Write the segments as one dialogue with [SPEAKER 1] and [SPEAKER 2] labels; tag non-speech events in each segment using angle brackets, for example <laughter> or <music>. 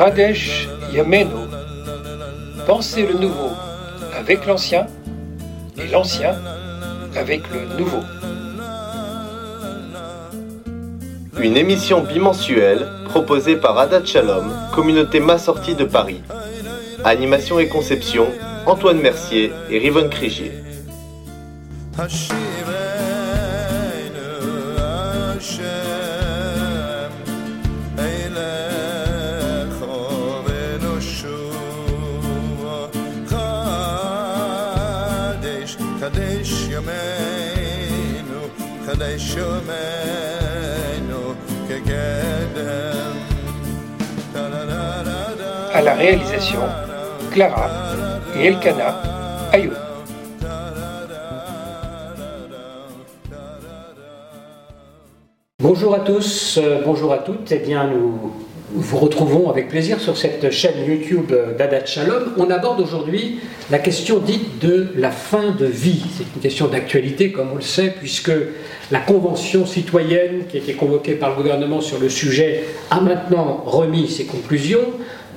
[SPEAKER 1] Chadesh Yameno, pensez le nouveau avec l'ancien et l'ancien avec le nouveau.
[SPEAKER 2] Une émission bimensuelle proposée par Adat Shalom, communauté massortie de Paris. Animation et conception, Antoine Mercier et Rivonne Crigier.
[SPEAKER 1] À la réalisation, Clara et Elkana Ayoub.
[SPEAKER 3] Bonjour à tous, euh, bonjour à toutes. Eh bien, nous vous retrouvons avec plaisir sur cette chaîne YouTube d'Adat Shalom. On aborde aujourd'hui la question dite de la fin de vie. C'est une question d'actualité, comme on le sait, puisque la convention citoyenne qui a été convoquée par le gouvernement sur le sujet a maintenant remis ses conclusions,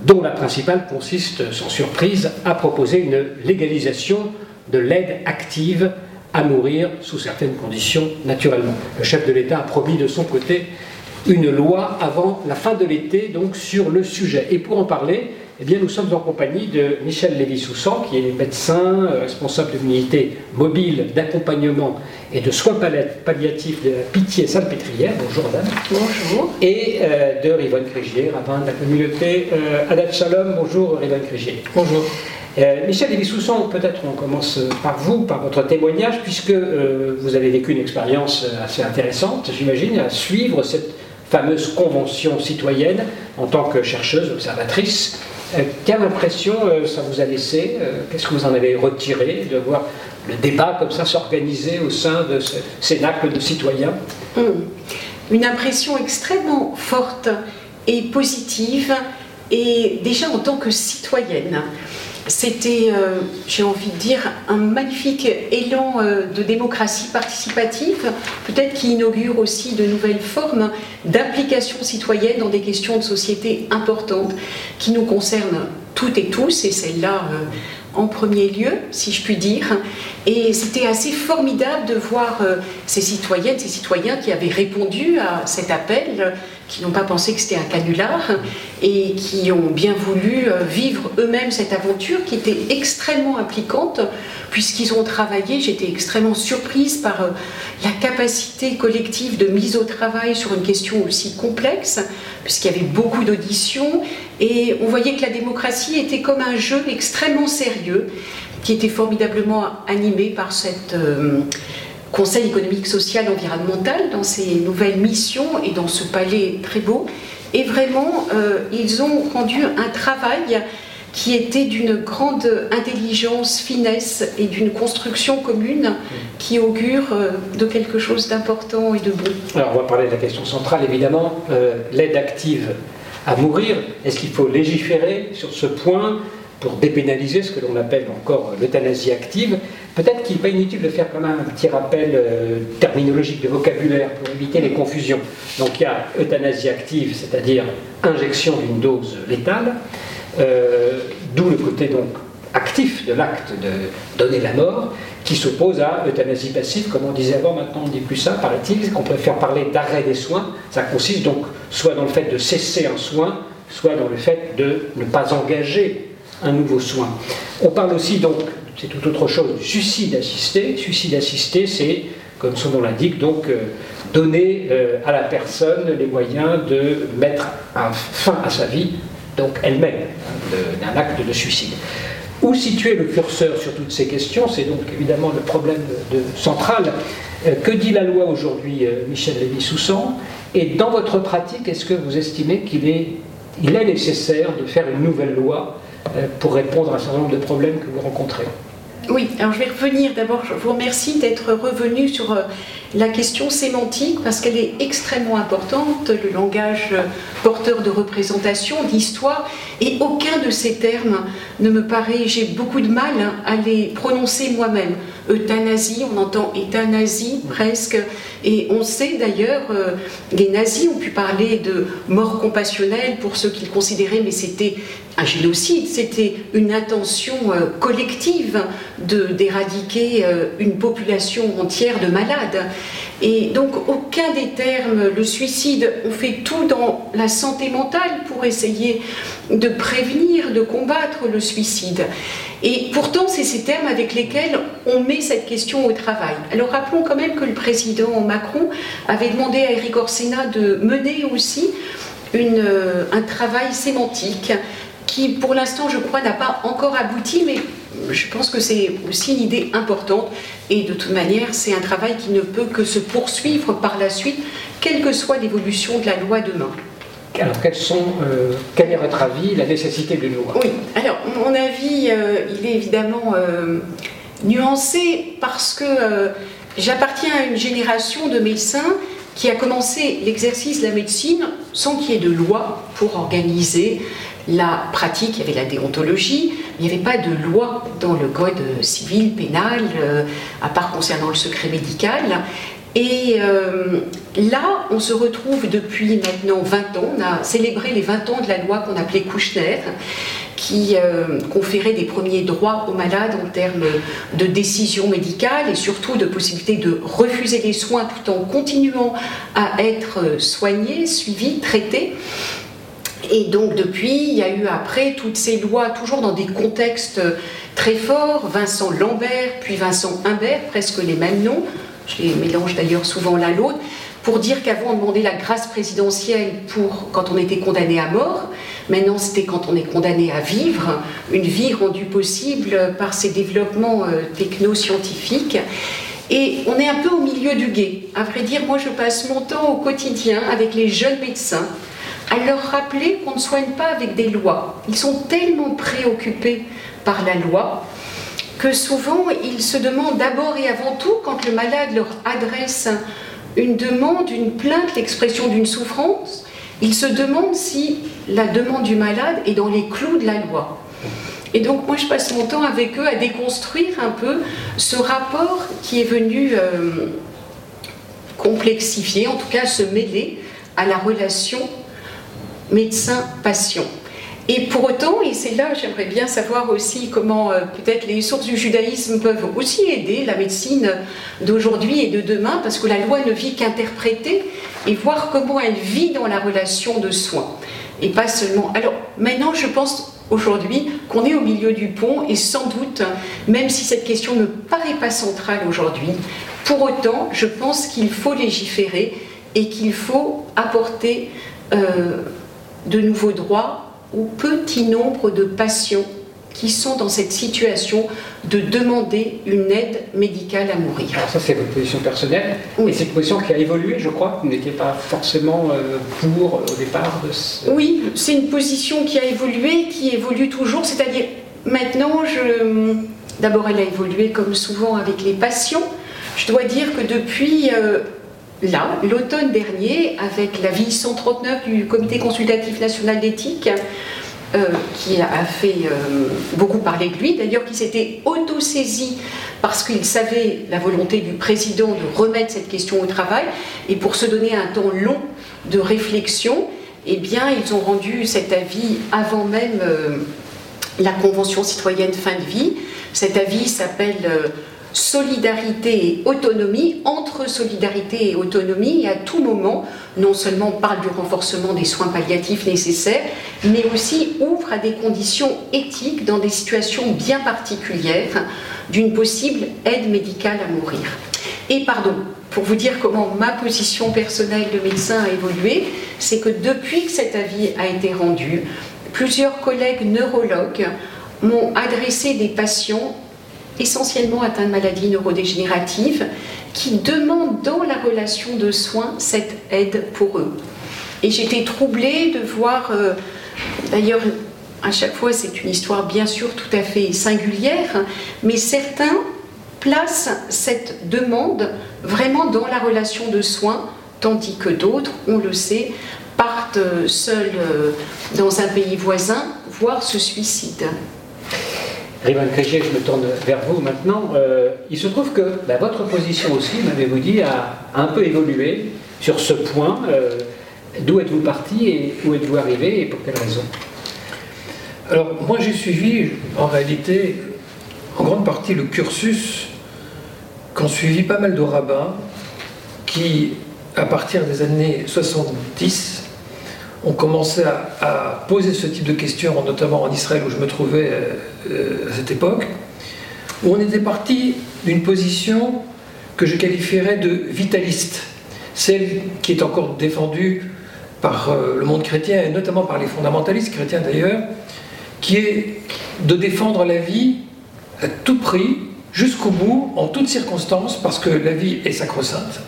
[SPEAKER 3] dont la principale consiste, sans surprise, à proposer une légalisation de l'aide active à mourir sous certaines conditions naturellement. Le chef de l'État a promis de son côté une loi avant la fin de l'été donc sur le sujet. Et pour en parler, eh bien, nous sommes en compagnie de Michel Lévy-Soussan, qui est médecin, euh, responsable de l'unité mobile d'accompagnement et de soins palliatifs de la Pitié Salpêtrière. Bonjour madame.
[SPEAKER 4] Bonjour.
[SPEAKER 3] Et euh, de Rivonne Crégier, rabbin de la communauté euh, Adat Shalom. Bonjour Rivonne Crégier.
[SPEAKER 4] Bonjour.
[SPEAKER 3] Michel Lévy-Soussan, peut-être on commence par vous, par votre témoignage, puisque vous avez vécu une expérience assez intéressante, j'imagine, à suivre cette fameuse convention citoyenne en tant que chercheuse, observatrice. Euh, quelle impression euh, ça vous a laissé euh, Qu'est-ce que vous en avez retiré de voir le débat comme ça s'organiser au sein de ce cénacle de citoyens?
[SPEAKER 4] Hum. Une impression extrêmement forte et positive, et déjà en tant que citoyenne c'était, euh, j'ai envie de dire, un magnifique élan euh, de démocratie participative, peut-être qui inaugure aussi de nouvelles formes d'implication citoyenne dans des questions de société importantes qui nous concernent toutes et tous, et celle-là euh, en premier lieu, si je puis dire. Et c'était assez formidable de voir ces citoyennes, ces citoyens qui avaient répondu à cet appel qui n'ont pas pensé que c'était un canular et qui ont bien voulu euh, vivre eux-mêmes cette aventure qui était extrêmement impliquante puisqu'ils ont travaillé. J'étais extrêmement surprise par euh, la capacité collective de mise au travail sur une question aussi complexe puisqu'il y avait beaucoup d'auditions et on voyait que la démocratie était comme un jeu extrêmement sérieux qui était formidablement animé par cette... Euh, Conseil économique, social, environnemental dans ces nouvelles missions et dans ce palais très beau. Et vraiment, euh, ils ont rendu un travail qui était d'une grande intelligence, finesse et d'une construction commune qui augure euh, de quelque chose d'important et de bon.
[SPEAKER 3] Alors on va parler de la question centrale évidemment, euh, l'aide active à mourir. Est-ce qu'il faut légiférer sur ce point pour dépénaliser ce que l'on appelle encore l'euthanasie active? Peut-être qu'il n'est pas inutile de faire quand même un petit rappel euh, terminologique de vocabulaire pour éviter les confusions. Donc il y a euthanasie active, c'est-à-dire injection d'une dose létale, euh, d'où le côté donc actif de l'acte de donner la mort, qui s'oppose à euthanasie passive, comme on disait avant, maintenant on ne dit plus ça, paraît-il, qu'on préfère parler d'arrêt des soins. Ça consiste donc soit dans le fait de cesser un soin, soit dans le fait de ne pas engager un nouveau soin. On parle aussi donc, c'est tout autre chose, suicide assisté. Suicide assisté, c'est, comme son nom l'indique, donc euh, donner euh, à la personne les moyens de mettre fin à sa vie, donc elle-même, hein, d'un acte de suicide. Où situer le curseur sur toutes ces questions? C'est donc évidemment le problème central. Euh, que dit la loi aujourd'hui, Michel Lévy-Soussan? Et dans votre pratique, est-ce que vous estimez qu'il est, nécessaire de faire une nouvelle loi pour répondre à un certain nombre de problèmes que vous rencontrez.
[SPEAKER 4] Oui, alors je vais revenir d'abord, je vous remercie d'être revenu sur euh, la question sémantique parce qu'elle est extrêmement importante, le langage porteur de représentation, d'histoire, et aucun de ces termes ne me paraît, j'ai beaucoup de mal à les prononcer moi-même. Euthanasie, on entend euthanasie presque, et on sait d'ailleurs, euh, les nazis ont pu parler de mort compassionnelle pour ceux qu'ils considéraient, mais c'était un génocide, c'était une intention euh, collective d'éradiquer euh, une population entière de malades. Et donc aucun des termes, le suicide, on fait tout dans la santé mentale pour essayer de prévenir, de combattre le suicide. Et pourtant, c'est ces termes avec lesquels on met cette question au travail. Alors rappelons quand même que le président Macron avait demandé à Eric Orsena de mener aussi euh, un travail sémantique qui, pour l'instant, je crois, n'a pas encore abouti, mais je pense que c'est aussi une idée importante. Et de toute manière, c'est un travail qui ne peut que se poursuivre par la suite, quelle que soit l'évolution de la loi demain.
[SPEAKER 3] Alors, quels sont, euh, quel est votre avis, la nécessité d'une loi?
[SPEAKER 4] Oui, alors, mon avis, euh, il est évidemment euh, nuancé parce que j'appartiens à une génération de médecins qui a commencé l'exercice de la médecine sans qu'il y ait de loi pour organiser la pratique, il y avait la déontologie, il n'y avait pas de loi dans le code civil, pénal, à part concernant le secret médical. Et euh, là, on se retrouve depuis maintenant 20 ans, on a célébré les 20 ans de la loi qu'on appelait Kouchner, qui euh, conférait des premiers droits aux malades en termes de décision médicale et surtout de possibilité de refuser les soins tout en continuant à être soigné, suivi, traité. Et donc depuis, il y a eu après toutes ces lois, toujours dans des contextes très forts, Vincent Lambert, puis Vincent Humbert, presque les mêmes noms, je les mélange d'ailleurs souvent l'un l'autre, pour dire qu'avant on demandait la grâce présidentielle pour quand on était condamné à mort, maintenant c'était quand on est condamné à vivre, une vie rendue possible par ces développements euh, techno-scientifiques. Et on est un peu au milieu du guet. À vrai dire, moi je passe mon temps au quotidien avec les jeunes médecins à leur rappeler qu'on ne soigne pas avec des lois. Ils sont tellement préoccupés par la loi que souvent ils se demandent d'abord et avant tout, quand le malade leur adresse une demande, une plainte, l'expression d'une souffrance, ils se demandent si la demande du malade est dans les clous de la loi. Et donc moi je passe mon temps avec eux à déconstruire un peu ce rapport qui est venu euh, complexifier, en tout cas se mêler à la relation médecin-patient. Et pour autant, et c'est là, j'aimerais bien savoir aussi comment euh, peut-être les sources du judaïsme peuvent aussi aider la médecine d'aujourd'hui et de demain, parce que la loi ne vit qu'interpréter et voir comment elle vit dans la relation de soins. Et pas seulement. Alors maintenant, je pense aujourd'hui qu'on est au milieu du pont et sans doute, même si cette question ne paraît pas centrale aujourd'hui, pour autant, je pense qu'il faut légiférer et qu'il faut apporter euh, de nouveaux droits au petit nombre de patients qui sont dans cette situation de demander une aide médicale à mourir.
[SPEAKER 3] Alors ça c'est votre position personnelle, oui. et c'est une position qui a évolué, je crois, vous n'étiez pas forcément euh, pour euh, au départ de ce...
[SPEAKER 4] Oui, c'est une position qui a évolué, qui évolue toujours, c'est-à-dire maintenant, je... d'abord elle a évolué comme souvent avec les patients, je dois dire que depuis... Euh, là, l'automne dernier, avec l'avis 139 du Comité consultatif national d'éthique, euh, qui a fait euh, beaucoup parler de lui, d'ailleurs qui s'était auto-saisi parce qu'il savait la volonté du président de remettre cette question au travail, et pour se donner un temps long de réflexion, eh bien, ils ont rendu cet avis avant même euh, la Convention citoyenne fin de vie. Cet avis s'appelle solidarité et autonomie, entre solidarité et autonomie, et à tout moment, non seulement parle du renforcement des soins palliatifs nécessaires, mais aussi ouvre à des conditions éthiques dans des situations bien particulières d'une possible aide médicale à mourir. Et pardon, pour vous dire comment ma position personnelle de médecin a évolué, c'est que depuis que cet avis a été rendu, plusieurs collègues neurologues m'ont adressé des patients essentiellement atteints de maladies neurodégénératives, qui demandent dans la relation de soins cette aide pour eux. Et j'étais troublée de voir, euh, d'ailleurs, à chaque fois c'est une histoire bien sûr tout à fait singulière, mais certains place cette demande vraiment dans la relation de soins, tandis que d'autres, on le sait, partent seuls euh, dans un pays voisin, voire se suicident.
[SPEAKER 3] Rivan Crégier, je me tourne vers vous maintenant. Euh, il se trouve que bah, votre position aussi, m'avez-vous dit, a, un peu évolué sur ce point. Euh, d'où êtes-vous parti et où êtes-vous arrivé et pour quelles raisons
[SPEAKER 1] Alors, moi j'ai suivi en réalité en grande partie le cursus qu'ont suivi pas mal de rabbins qui, à partir des années 70, ont commencé à, poser ce type de questions, notamment en Israël où je me trouvais euh, euh, à cette époque, où on était parti d'une position que je qualifierais de vitaliste, celle qui est encore défendue par euh, le monde chrétien et notamment par les fondamentalistes chrétiens d'ailleurs, qui est de défendre la vie à tout prix, jusqu'au bout, en toutes circonstances, parce que la vie est sacro-sainte.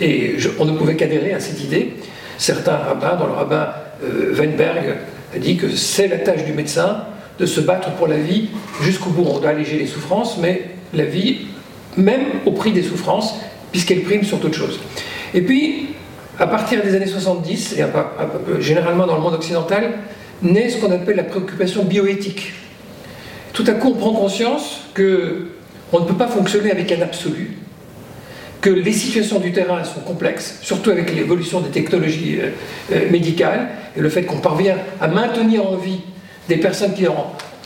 [SPEAKER 1] Et on ne pouvait qu'adhérer à cette idée certains rabbins, dont le rabbin euh, Weinberg a dit que c'est la tâche du médecin de se battre pour la vie jusqu'au bout. On doit alléger les souffrances, mais la vie, même au prix des souffrances, puisqu'elle prime sur toute chose. Et puis, à partir des années 70, et généralement dans le monde occidental, naît ce qu'on appelle la préoccupation bioéthique. Tout à coup, on prend conscience que on ne peut pas fonctionner avec un absolu, que les situations du terrain sont complexes, surtout avec l'évolution des technologies euh, euh, médicales et le fait qu'on parvient à maintenir en vie des personnes qui,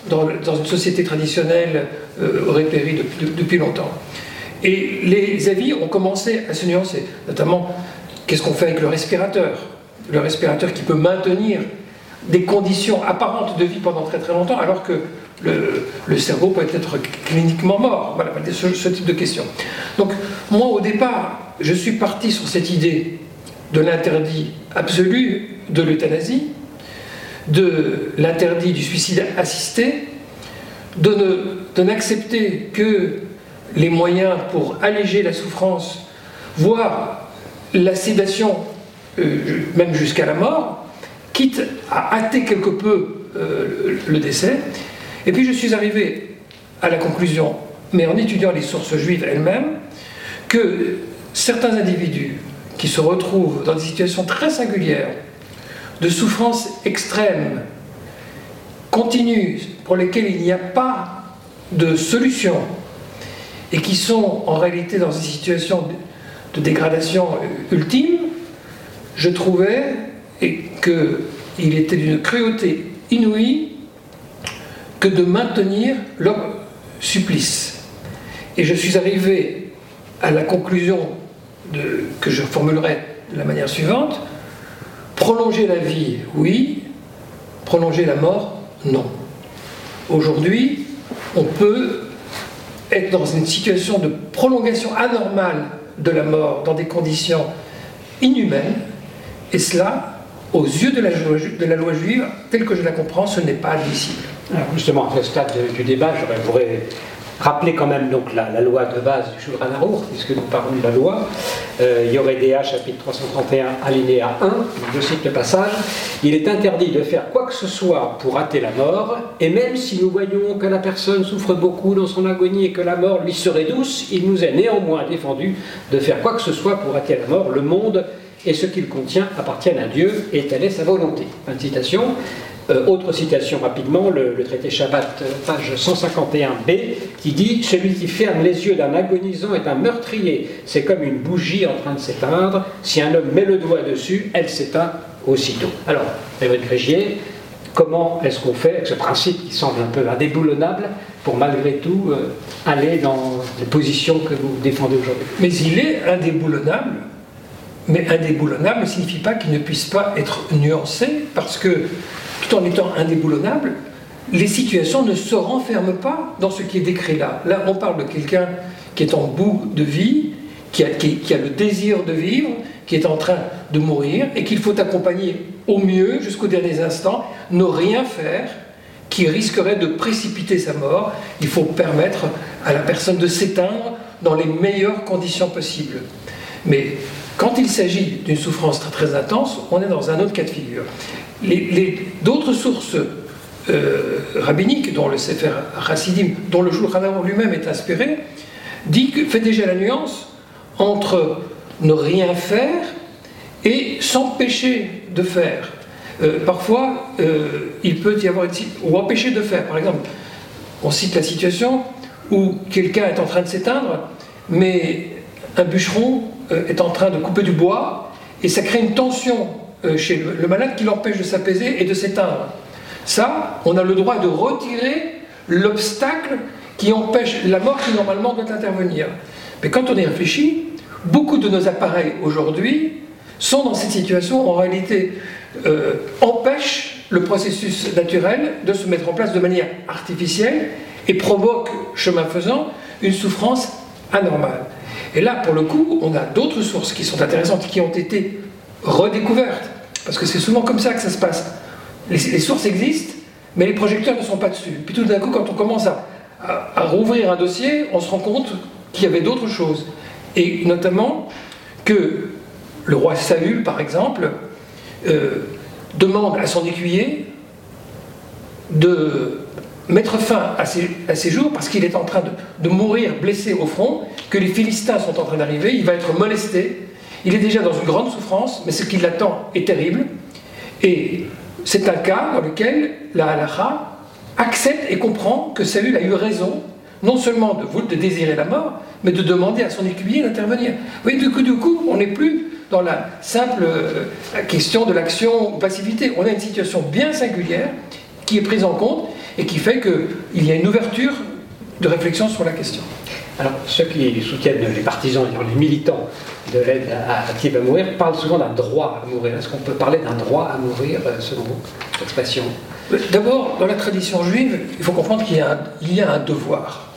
[SPEAKER 1] dans, une société traditionnelle, euh, auraient péri depuis, longtemps. Et les avis ont commencé à se nuancer, notamment qu'est-ce qu'on fait avec le respirateur? Le respirateur qui peut maintenir des conditions apparentes de vie pendant très très longtemps, alors que le, cerveau peut être cliniquement mort. Voilà, ce, type de questions. Donc, moi, au départ, je suis parti sur cette idée de l'interdit absolu de l'euthanasie, de l'interdit du suicide assisté, de n'accepter que les moyens pour alléger la souffrance, voire la sédation, euh, même jusqu'à la mort, quitte à hâter quelque peu euh, le décès, et puis je suis arrivé à la conclusion, mais en étudiant les sources juives elles-mêmes, que certains individus qui se retrouvent dans des situations très singulières, de souffrance extrême, continue, pour lesquelles il n'y a pas de solution, et qui sont en réalité dans une situation de dégradation ultime, je trouvais qu'il était d'une cruauté inouïe que de maintenir leur supplice. Et je suis arrivé à la conclusion que je formulerai de la manière suivante prolonger la vie, oui, prolonger la mort, non. Aujourd'hui, on peut être dans une situation de prolongation anormale de la mort dans des conditions inhumaines, et cela, aux yeux de la, loi juive, telle que je la comprends, ce n'est pas admissible.
[SPEAKER 3] Justement, à ce stade du débat, je voudrais rappeler quand même donc la, loi de base du Shulchan puisque nous parlons de la loi. Euh, Yoredea, chapitre 331, alinéa 1, je cite le passage. Il est interdit de faire quoi que ce soit pour hâter la mort, et même si nous voyons que la personne souffre beaucoup dans son agonie et que la mort lui serait douce, il nous est néanmoins défendu de faire quoi que ce soit pour hâter la mort. Le monde et ce qu'il contient appartiennent à Dieu, et telle est sa volonté. Fin de citation. Euh, autre citation rapidement, le, traité Shabbat, euh, page 151b, qui dit Celui qui ferme les yeux d'un agonisant est un meurtrier. C'est comme une bougie en train de s'éteindre. Si un homme met le doigt dessus, elle s'éteint aussitôt. Alors, Frédéric Régier, comment est-ce qu'on fait avec ce principe qui semble un peu indéboulonnable pour malgré tout euh, aller dans les positions que vous défendez aujourd'hui?
[SPEAKER 1] Mais il est indéboulonnable mais indéboulonnable ne signifie pas qu'il ne puisse pas être nuancé, parce que tout en étant indéboulonnable, les situations ne se renferment pas dans ce qui est décrit là. Là, on parle de quelqu'un qui est en bout de vie, qui a, le désir de vivre, qui est en train de mourir, et qu'il faut accompagner au mieux jusqu'aux derniers instants, ne rien faire qui risquerait de précipiter sa mort. Il faut permettre à la personne de s'éteindre dans les meilleures conditions possibles. Mais quand il s'agit d'une souffrance très, intense, on est dans un autre cas de figure. D'autres sources euh, rabbiniques, dont le Sefer Chassidim, dont le Shulchan lui-même est inspiré, dit fait déjà la nuance entre ne rien faire et s'empêcher de faire. Euh, parfois, euh, il peut y avoir ou empêcher de faire. Par exemple, on cite la situation où quelqu'un est en train de s'éteindre, mais un bûcheron est en train de couper du bois et ça crée une tension chez le malade qui l'empêche de s'apaiser et de s'éteindre. Ça, on a le droit de retirer l'obstacle qui empêche la mort qui normalement doit intervenir. Mais quand on y réfléchit, beaucoup de nos appareils aujourd'hui sont dans cette situation, en réalité, euh, empêchent le processus naturel de se mettre en place de manière artificielle et provoquent, chemin faisant, une souffrance anormale. Et là, pour le coup, on a d'autres sources qui sont intéressantes, qui ont été redécouvertes, parce que c'est souvent comme ça que ça se passe. Les, sources existent, mais les projecteurs ne sont pas dessus. Puis tout d'un coup, quand on commence à, rouvrir un dossier, on se rend compte qu'il y avait d'autres choses. Et notamment que le roi Saül, par exemple, euh, demande à son écuyer de mettre fin à ses, jours parce qu'il est en train de, mourir blessé au front, que les Philistins sont en train d'arriver, il va être molesté, il est déjà dans une grande souffrance, mais ce qui l'attend est terrible. Et c'est un cas dans lequel la halakha accepte et comprend que Saül a eu raison, non seulement de, de désirer la mort, mais de demander à son écuyer d'intervenir. Oui, du coup, du coup, on n'est plus dans la simple euh, question de l'action ou passivité. On a une situation bien singulière qui est prise en compte et qui fait qu'il y a une ouverture de réflexion sur la question.
[SPEAKER 3] Alors, ceux qui soutiennent les partisans, les militants de l'aide active à mourir, parlent souvent d'un droit à mourir. Est-ce qu'on peut parler d'un droit à mourir, euh, selon vous, expression?
[SPEAKER 1] D'abord, dans la tradition juive, il faut comprendre qu'il y, a un devoir.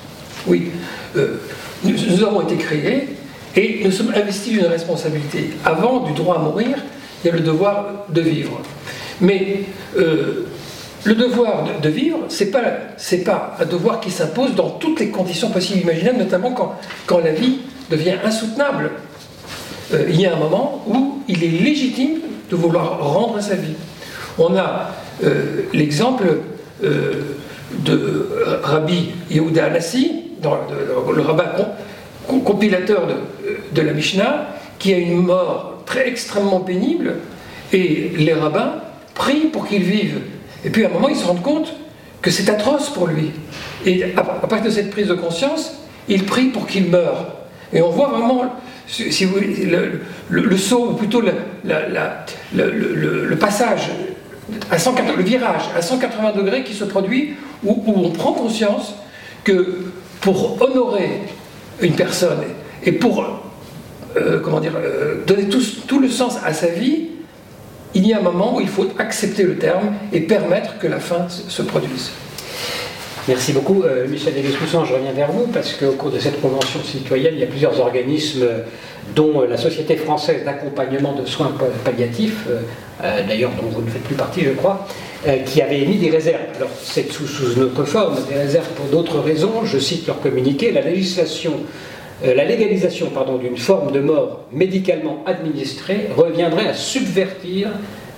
[SPEAKER 1] Oui, euh, nous, avons été créés et nous sommes investis d'une responsabilité. Avant du droit à mourir, il y a le devoir de vivre. Mais euh, le devoir de, vivre, ce n'est pas, pas un devoir qui s'impose dans toutes les conditions possibles imaginables, notamment quand, quand la vie devient insoutenable. Euh, il y a un moment où il est légitime de vouloir rendre sa vie. On a euh, l'exemple de Rabbi Yehuda Anassi, dans le rabbin compilateur de, la Mishnah, qui a une mort très extrêmement pénible, et les rabbins prient pour qu'il vive. Et puis à un moment, ils se rendent compte que c'est atroce pour lui. Et à partir de cette prise de conscience, il prie pour qu'il meure. Et on voit vraiment, si vous le, saut, ou plutôt le, passage, à 180, le virage à 180 degrés qui se produit, où on prend conscience que pour honorer une personne et pour euh, comment dire, euh, donner tout, le sens à sa vie, il y a un moment où il faut accepter le terme et permettre que la fin se produise.
[SPEAKER 3] Merci beaucoup. Euh, Michel Descoussin, je reviens vers vous parce qu'au cours de cette convention citoyenne, il y a plusieurs organismes, dont la Société française d'accompagnement de soins palliatifs, d'ailleurs dont vous ne faites plus partie, je crois, qui avaient émis des réserves. Alors, c'est sous, sous notre forme, des réserves pour d'autres raisons. Je cite leur communiqué. La législation euh, la légalisation d'une forme de mort médicalement administrée reviendrait à subvertir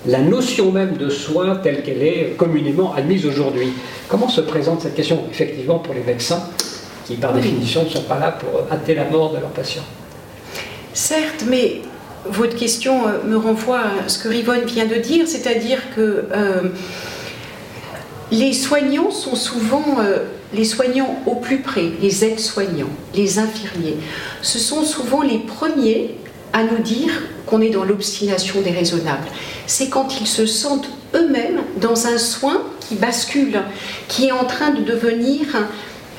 [SPEAKER 3] la notion même de soin telle qu'elle est communément admise aujourd'hui. Comment se présente cette question, effectivement, pour les médecins qui, par définition, ne sont pas là pour hâter la mort de leurs patients?
[SPEAKER 4] Certes, mais votre question euh, me renvoie à ce que Rivonne vient de dire, c'est-à-dire que euh, les soignants sont souvent les soignants au plus près, les aides-soignants, les infirmiers, ce sont souvent les premiers à nous dire qu'on est dans l'obstination déraisonnable. C'est quand ils se sentent eux-mêmes dans un soin qui bascule, qui est en train de devenir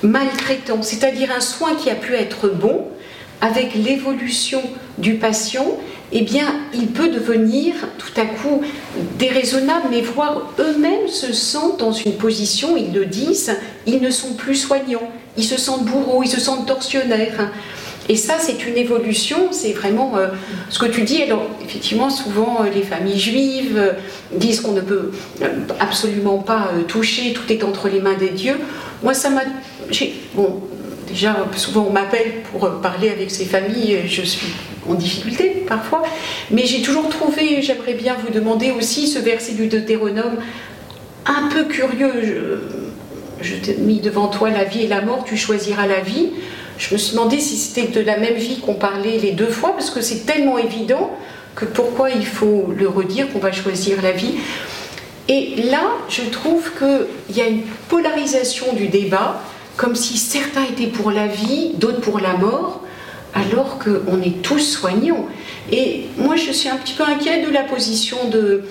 [SPEAKER 4] maltraitant, c'est-à-dire un soin qui a pu être bon, avec l'évolution du patient, eh bien, il peut devenir tout à coup déraisonnable, mais voir eux-mêmes se sentent dans une position, ils le disent, ils ne sont plus soignants, ils se sentent bourreaux, ils se sentent tortionnaires. Et ça, c'est une évolution, c'est vraiment euh, ce que tu dis. Alors, effectivement, souvent, euh, les familles juives euh, disent qu'on ne peut absolument pas toucher, tout est entre les mains des dieux. Moi, ça m'a. Bon, déjà, souvent, on m'appelle pour parler avec ces familles, je suis en difficulté parfois, mais j'ai toujours trouvé, j'aimerais bien vous demander aussi ce verset du Deutéronome un peu curieux. je t'ai mis devant toi la vie et la mort, tu choisiras la vie. Je me suis demandé si c'était de la même vie qu'on parlait les deux fois, parce que c'est tellement évident que pourquoi il faut le redire qu'on va choisir la vie. Et là, je trouve qu'il y a une polarisation du débat, comme si certains étaient pour la vie, d'autres pour la mort, alors qu'on est tous soignants. Et moi, je suis un petit peu inquiète de la position de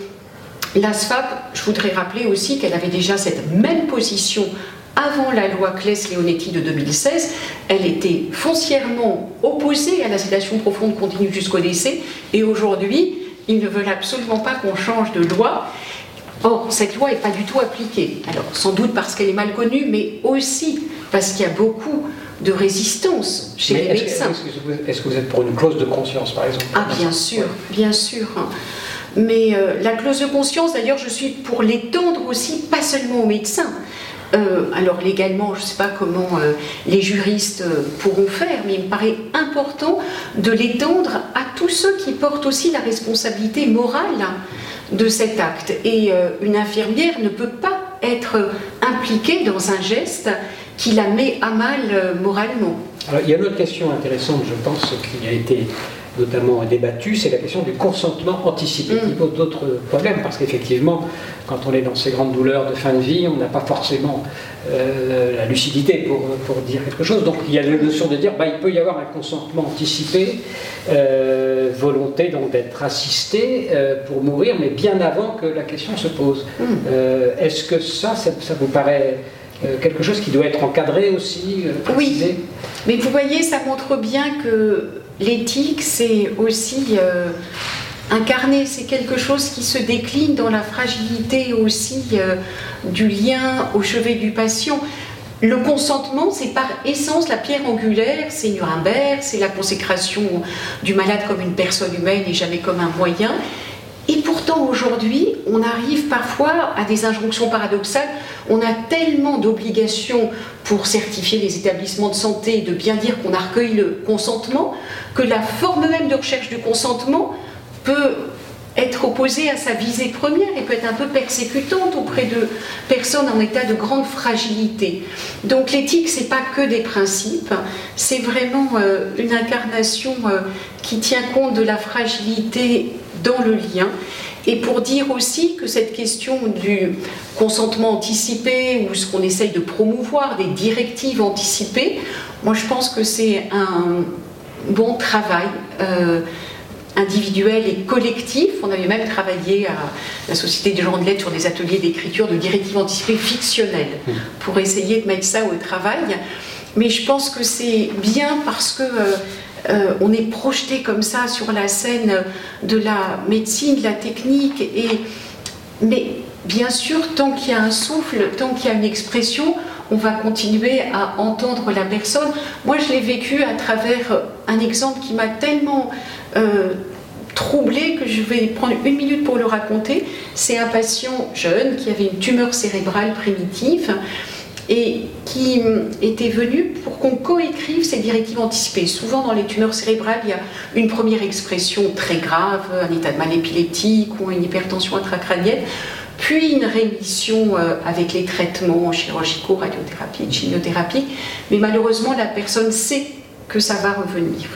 [SPEAKER 4] l'ASFAP. Je voudrais rappeler aussi qu'elle avait déjà cette même position avant la loi Claes-Leonetti de 2016, elle était foncièrement opposée à la sédation profonde continue jusqu'au décès, et aujourd'hui, ils ne veulent absolument pas qu'on change de loi. Or, cette loi n'est pas du tout appliquée. Alors, sans doute parce qu'elle est mal connue, mais aussi parce qu'il y a beaucoup de résistance chez les médecins.
[SPEAKER 3] Est-ce que, vous êtes pour une clause de conscience, par exemple?
[SPEAKER 4] Ah, bien sûr, bien sûr. Mais euh, la clause de conscience, d'ailleurs, je suis pour l'étendre aussi, pas seulement aux médecins. Euh, alors légalement, je ne sais pas comment euh, les juristes pourront faire, mais il me paraît important de l'étendre à tous ceux qui portent aussi la responsabilité morale de cet acte. Et euh, une infirmière ne peut pas être impliquée dans un geste qui la met à mal euh, moralement.
[SPEAKER 3] Il y a une autre question intéressante, je pense, qui a été notamment débattue, c'est la question du consentement anticipé, qui mm. pose d'autres problèmes, parce qu'effectivement, quand on est dans ces grandes douleurs de fin de vie, on n'a pas forcément euh, la lucidité pour, pour, dire quelque chose. Donc il y a la notion de dire, bah, il peut y avoir un consentement anticipé, euh, volonté donc d'être assisté euh, pour mourir, mais bien avant que la question se pose. Mm. Est-ce que ça, ça, vous paraît quelque chose qui doit être encadré aussi
[SPEAKER 4] Oui, mais vous voyez, ça montre bien que l'éthique, c'est aussi Incarner, c'est quelque chose qui se décline dans la fragilité aussi euh, du lien au chevet du patient. Le consentement, c'est par essence la pierre angulaire, c'est Nuremberg, c'est la consécration du malade comme une personne humaine et jamais comme un moyen. Et pourtant, aujourd'hui, on arrive parfois à des injonctions paradoxales. On a tellement d'obligations pour certifier les établissements de santé, de bien dire qu'on a recueilli le consentement, que la forme même de recherche du consentement peut être opposée à sa visée première et peut être un peu persécutante auprès de personnes en état de grande fragilité. Donc l'éthique, c'est pas que des principes, c'est vraiment euh, une incarnation euh, qui tient compte de la fragilité dans le lien. Et pour dire aussi que cette question du consentement anticipé ou ce qu'on essaye de promouvoir, des directives anticipées, moi je pense que c'est un bon travail. Euh, individuel et collectif. On avait même travaillé à la Société des gens de lettres sur des ateliers d'écriture de directives anticipées fictionnelles mmh. pour essayer de mettre ça au travail. Mais je pense que c'est bien parce que euh, euh, on est projeté comme ça sur la scène de la médecine, de la technique. Et, mais bien sûr, tant qu'il y a un souffle, tant qu'il y a une expression, on va continuer à entendre la personne. Moi, je l'ai vécu à travers un exemple qui m'a tellement euh, troublé que je vais prendre une minute pour le raconter. C'est un patient jeune qui avait une tumeur cérébrale primitive et qui était venu pour qu'on coécrive ces directives anticipées. Souvent dans les tumeurs cérébrales, il y a une première expression très grave, un état de mal épileptique ou une hypertension intracrânienne, puis une rémission euh, avec les traitements chirurgicaux, radiothérapie, chimiothérapie, mais malheureusement la personne sait que ça va revenir.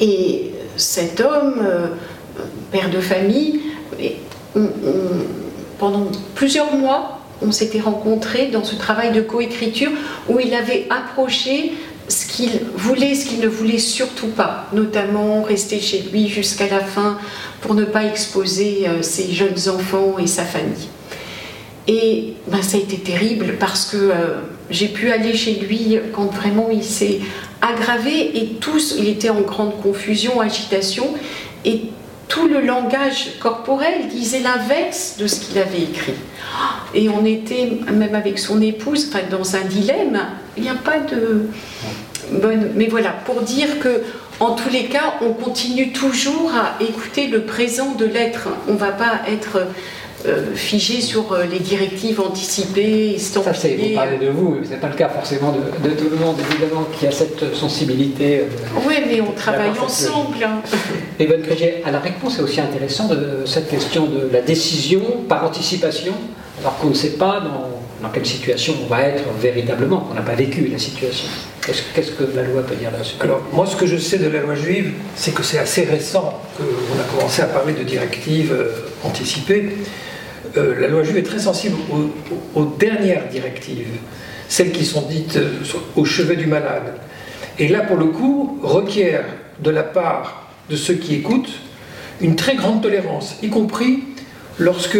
[SPEAKER 4] Et cet homme, euh, père de famille, pendant plusieurs mois, on s'était rencontrés dans ce travail de coécriture où il avait approché ce qu'il voulait, ce qu'il ne voulait surtout pas, notamment rester chez lui jusqu'à la fin pour ne pas exposer euh, ses jeunes enfants et sa famille. Et ben, ça a été terrible parce que euh, j'ai pu aller chez lui quand vraiment il s'est aggravé et tous, il était en grande confusion, agitation, et tout le langage corporel disait l'inverse de ce qu'il avait écrit. Et on était, même avec son épouse, enfin, dans un dilemme. Il n'y a pas de bonne. Mais voilà, pour dire que, en tous les cas, on continue toujours à écouter le présent de l'être. On ne va pas être euh, figé sur euh, les directives anticipées,
[SPEAKER 3] Ça, c'est, vous parlez de vous, ce n'est pas le cas forcément de, tout le monde, évidemment, qui a cette sensibilité.
[SPEAKER 4] Euh, oui, mais on travaille ensemble. Hein. <laughs>
[SPEAKER 3] Et bonne à la réponse est aussi intéressant de cette question de la décision par anticipation, alors qu'on ne sait pas dans dans quelle situation on va être véritablement, on n'a pas vécu la situation. Qu'est-ce que la loi peut dire là-dessus
[SPEAKER 1] Alors, moi, ce que je sais de la loi juive, c'est que c'est assez récent qu'on a commencé à parler de directives euh, anticipées. Euh, la loi juive est très sensible aux, dernières directives, celles qui sont dites euh, au chevet du malade. Et là, pour le coup, requiert de la part de ceux qui écoutent une très grande tolérance, y compris lorsque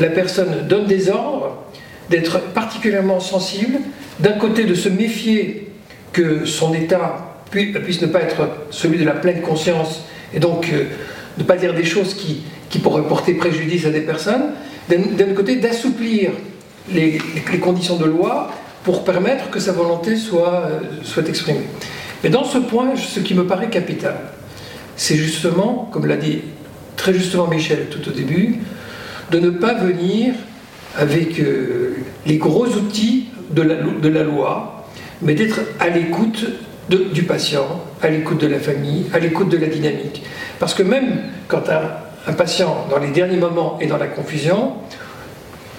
[SPEAKER 1] la personne donne des ordres, d'être particulièrement sensible, d'un côté de se méfier que son état puisse ne pas être celui de la pleine conscience, et donc euh, ne pas dire des choses qui, pourraient porter préjudice à des personnes, d'un côté d'assouplir les, les, conditions de loi pour permettre que sa volonté soit, euh, soit exprimée. Mais dans ce point, ce qui me paraît capital, c'est justement, comme l'a dit très justement Michel tout au début, de ne pas venir avec euh, les gros outils de la, loi, mais d'être à l'écoute du patient, à l'écoute de la famille, à l'écoute de la dynamique. Parce que même quand un, un, patient, dans les derniers moments, est dans la confusion,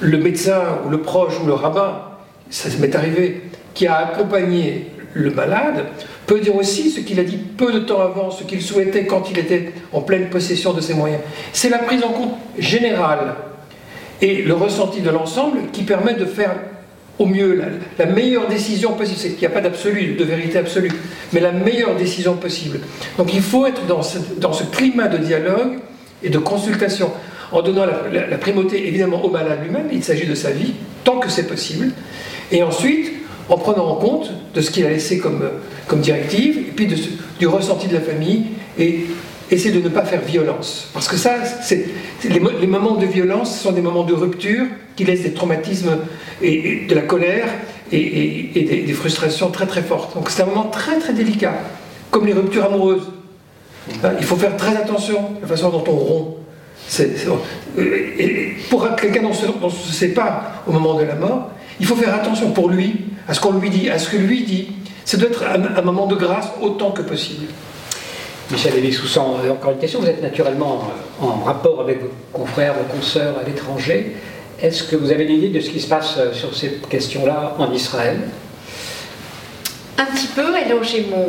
[SPEAKER 1] le médecin ou le proche ou le rabbin, ça m'est arrivé, qui a accompagné le malade, peut dire aussi ce qu'il a dit peu de temps avant, ce qu'il souhaitait quand il était en pleine possession de ses moyens. C'est la prise en compte générale et le ressenti de l'ensemble qui permet de faire au mieux la, meilleure décision possible. Il n'y a pas d'absolu, de vérité absolue, mais la meilleure décision possible. Donc il faut être dans ce, dans ce climat de dialogue et de consultation, en donnant la, la primauté évidemment au malade lui-même, il s'agit de sa vie, tant que c'est possible, et ensuite en prenant en compte de ce qu'il a laissé comme, directive, et puis du ressenti de la famille, et essayer de ne pas faire violence. Parce que ça, c'est, les, moments de violence sont des moments de rupture qui laissent des traumatismes et, de la colère et, des, frustrations très très fortes. Donc c'est un moment très très délicat, comme les ruptures amoureuses. Hein, il faut faire très attention à la façon dont on rompt. et pour quelqu'un dont on ne se sépare au moment de la mort, il faut faire attention pour lui à ce qu'on lui dit, à ce que lui dit. Ça doit être un, moment de grâce autant que possible.
[SPEAKER 3] Michel Lévy-Soussan, euh, encore une question. Vous êtes naturellement euh, en rapport avec vos confrères, vos consoeurs à l'étranger. Est-ce que vous avez une idée de ce qui se passe euh, sur ces questions-là en Israël?
[SPEAKER 4] Un petit peu. Alors j'ai mon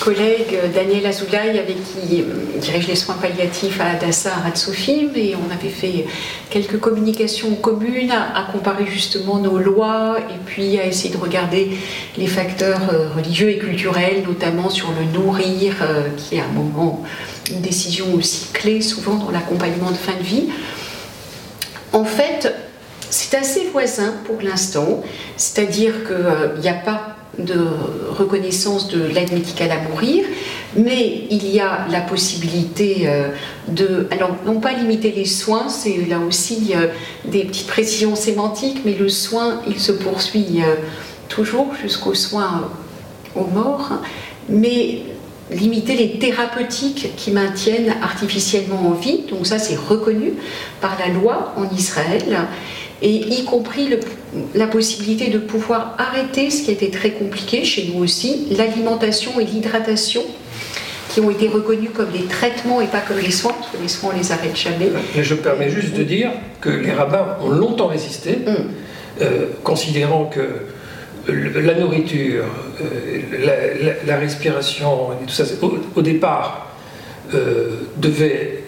[SPEAKER 4] collègue Daniel Azoulay avec qui dirige les soins palliatifs à Adassa, à Ratsofim, et on avait fait quelques communications communes à, comparer justement nos lois et puis à essayer de regarder les facteurs euh, religieux et culturels, notamment sur le nourrir, euh, qui est un moment, une décision aussi clé souvent dans l'accompagnement de fin de vie. En fait, c'est assez voisin pour l'instant, c'est-à-dire qu'il n'y a pas de reconnaissance de l'aide médicale à mourir, mais il y a la possibilité euh, de, alors non pas limiter les soins, c'est là aussi euh, des petites précisions sémantiques, mais le soin, il se poursuit euh, toujours jusqu'aux soins aux morts, mais limiter les thérapeutiques qui maintiennent artificiellement en vie, donc ça c'est reconnu par la loi en Israël et y compris la possibilité de pouvoir arrêter ce qui était très compliqué chez nous aussi, l'alimentation et l'hydratation qui ont été reconnus comme des traitements et pas comme des soins, parce que les soins on les arrête jamais.
[SPEAKER 1] Mais je permets juste de dire que les rabbins ont longtemps résisté, mm. euh, considérant que la nourriture, euh, la, respiration et tout ça, au, départ, euh, devait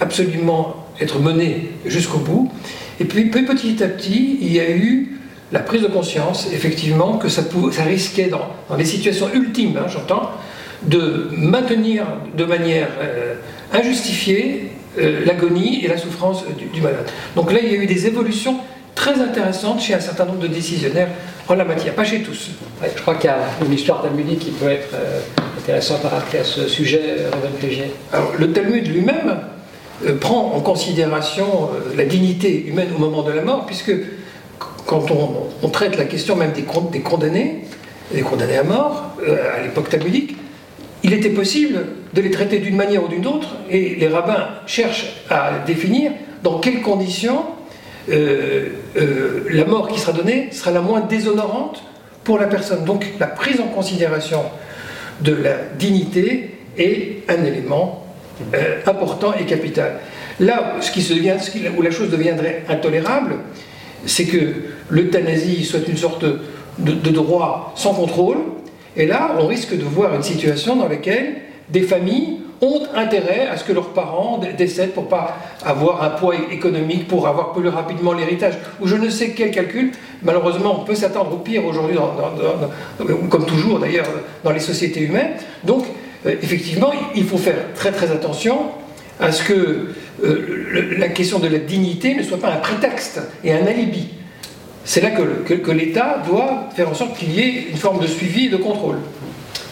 [SPEAKER 1] absolument être mené jusqu'au bout. Et puis petit à petit, il y a eu la prise de conscience, effectivement, que ça, ça risquait, dans, dans, les situations ultimes, hein, j'entends, de maintenir de manière euh, injustifiée euh, l'agonie et la souffrance du, malade. Donc là, il y a eu des évolutions très intéressantes chez un certain nombre de décisionnaires en la matière, pas chez tous.
[SPEAKER 3] je crois qu'il y a une histoire talmudique qui peut être euh, intéressante à rappeler à ce sujet, Révèle
[SPEAKER 1] Alors, le Talmud lui-même prend en considération euh, la dignité humaine au moment de la mort, puisque quand on, traite la question même des, condamnés, des condamnés à mort, euh, à l'époque talmudique, il était possible de les traiter d'une manière ou d'une autre, et les rabbins cherchent à définir dans quelles conditions la mort qui sera donnée sera la moins déshonorante pour la personne. Donc la prise en considération de la dignité est un élément euh, important et capital. Là ce qui se devient, où la chose deviendrait intolérable, c'est que l'euthanasie soit une sorte de, droit sans contrôle. Et là, on risque de voir une situation dans laquelle des familles ont intérêt à ce que leurs parents décèdent pour pas avoir un poids économique, pour avoir plus rapidement l'héritage, ou je ne sais quel calcul. Malheureusement, on peut s'attendre au pire aujourd'hui, comme toujours d'ailleurs dans les sociétés humaines. Donc, euh, effectivement, il faut faire très très attention à ce que euh, la question de la dignité ne soit pas un prétexte et un alibi. C'est là que, l'État doit faire en sorte qu'il y ait une forme de suivi et de contrôle.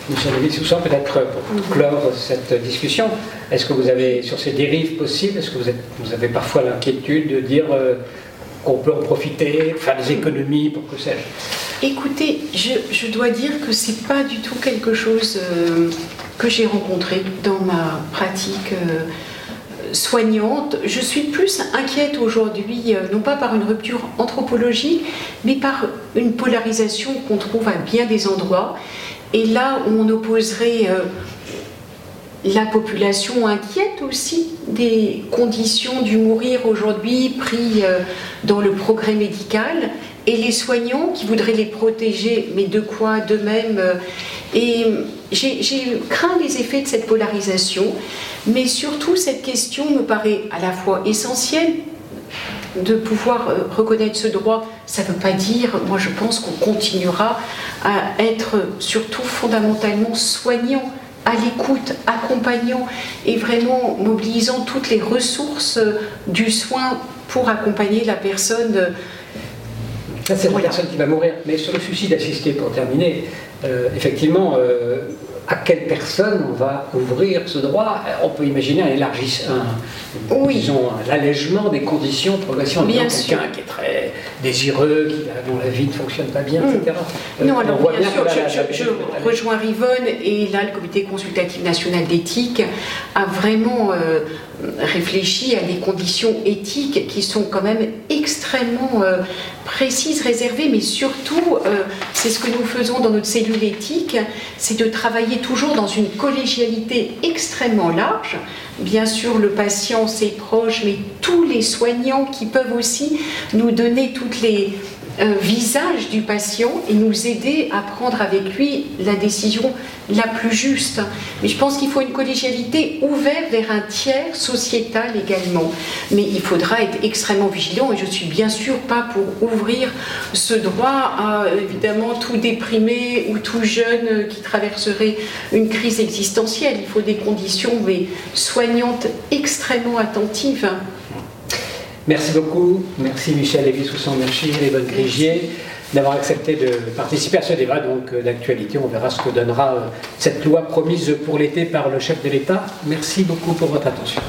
[SPEAKER 3] Monsieur Lévy-Soussan, peut-être pour clore cette discussion, est-ce que vous avez, sur ces dérives possibles, est-ce que vous avez parfois l'inquiétude de dire euh, qu'on peut en profiter, faire des économies, pour que sais-je
[SPEAKER 4] Écoutez, je, dois dire que c'est pas du tout quelque chose euh, que j'ai rencontré dans ma pratique soignante. Je suis plus inquiète aujourd'hui, euh, non pas par une rupture anthropologique, mais par une polarisation qu'on trouve à bien des endroits. Et là où on opposerait euh, la population inquiète aussi des conditions du mourir aujourd'hui pris euh, dans le progrès médical. Et les soignants qui voudraient les protéger, mais de quoi d'eux-mêmes Et j'ai craint les effets de cette polarisation. Mais surtout, cette question me paraît à la fois essentielle de pouvoir euh, reconnaître ce droit, ça ne veut pas dire, moi je pense qu'on continuera à être surtout fondamentalement soignant, à l'écoute, accompagnant et vraiment mobilisant toutes les ressources euh, du soin pour accompagner la personne. Euh,
[SPEAKER 3] c'est la personne qui va mourir. Mais sur le suicide assisté, pour terminer, effectivement, à quelle personne on va ouvrir ce droit? On peut imaginer un élargissement, disons, l'allègement des conditions de progression.
[SPEAKER 4] Bien sûr.
[SPEAKER 3] Quelqu'un qui est très désireux, qui, dont la vie ne fonctionne pas bien, etc.
[SPEAKER 4] Euh, non, alors bien, sûr, je, rejoins Rivonne et là, le Comité consultatif national d'éthique a vraiment euh, réfléchi à des conditions éthiques qui sont quand même extrêmement euh, précises, réservées, mais surtout, c'est ce que nous faisons dans notre cellule éthique, c'est de travailler toujours dans une collégialité extrêmement large. Bien sûr, le patient, ses proches, mais tous les soignants qui peuvent aussi nous donner toutes les visage du patient et nous aider à prendre avec lui la décision la plus juste. Mais je pense qu'il faut une collégialité ouverte vers un tiers sociétal également. Mais il faudra être extrêmement vigilant et je suis bien sûr pas pour ouvrir ce droit à évidemment tout déprimé ou tout jeune qui traverserait une crise existentielle. Il faut des conditions mais soignantes extrêmement attentives.
[SPEAKER 3] Merci beaucoup. Merci Michel Lévy-Soussan, merci bonnes Grigier d'avoir accepté de participer à ce débat donc euh, d'actualité. On verra ce que donnera euh, cette loi promise pour l'été par le chef de l'État. Merci beaucoup pour votre attention.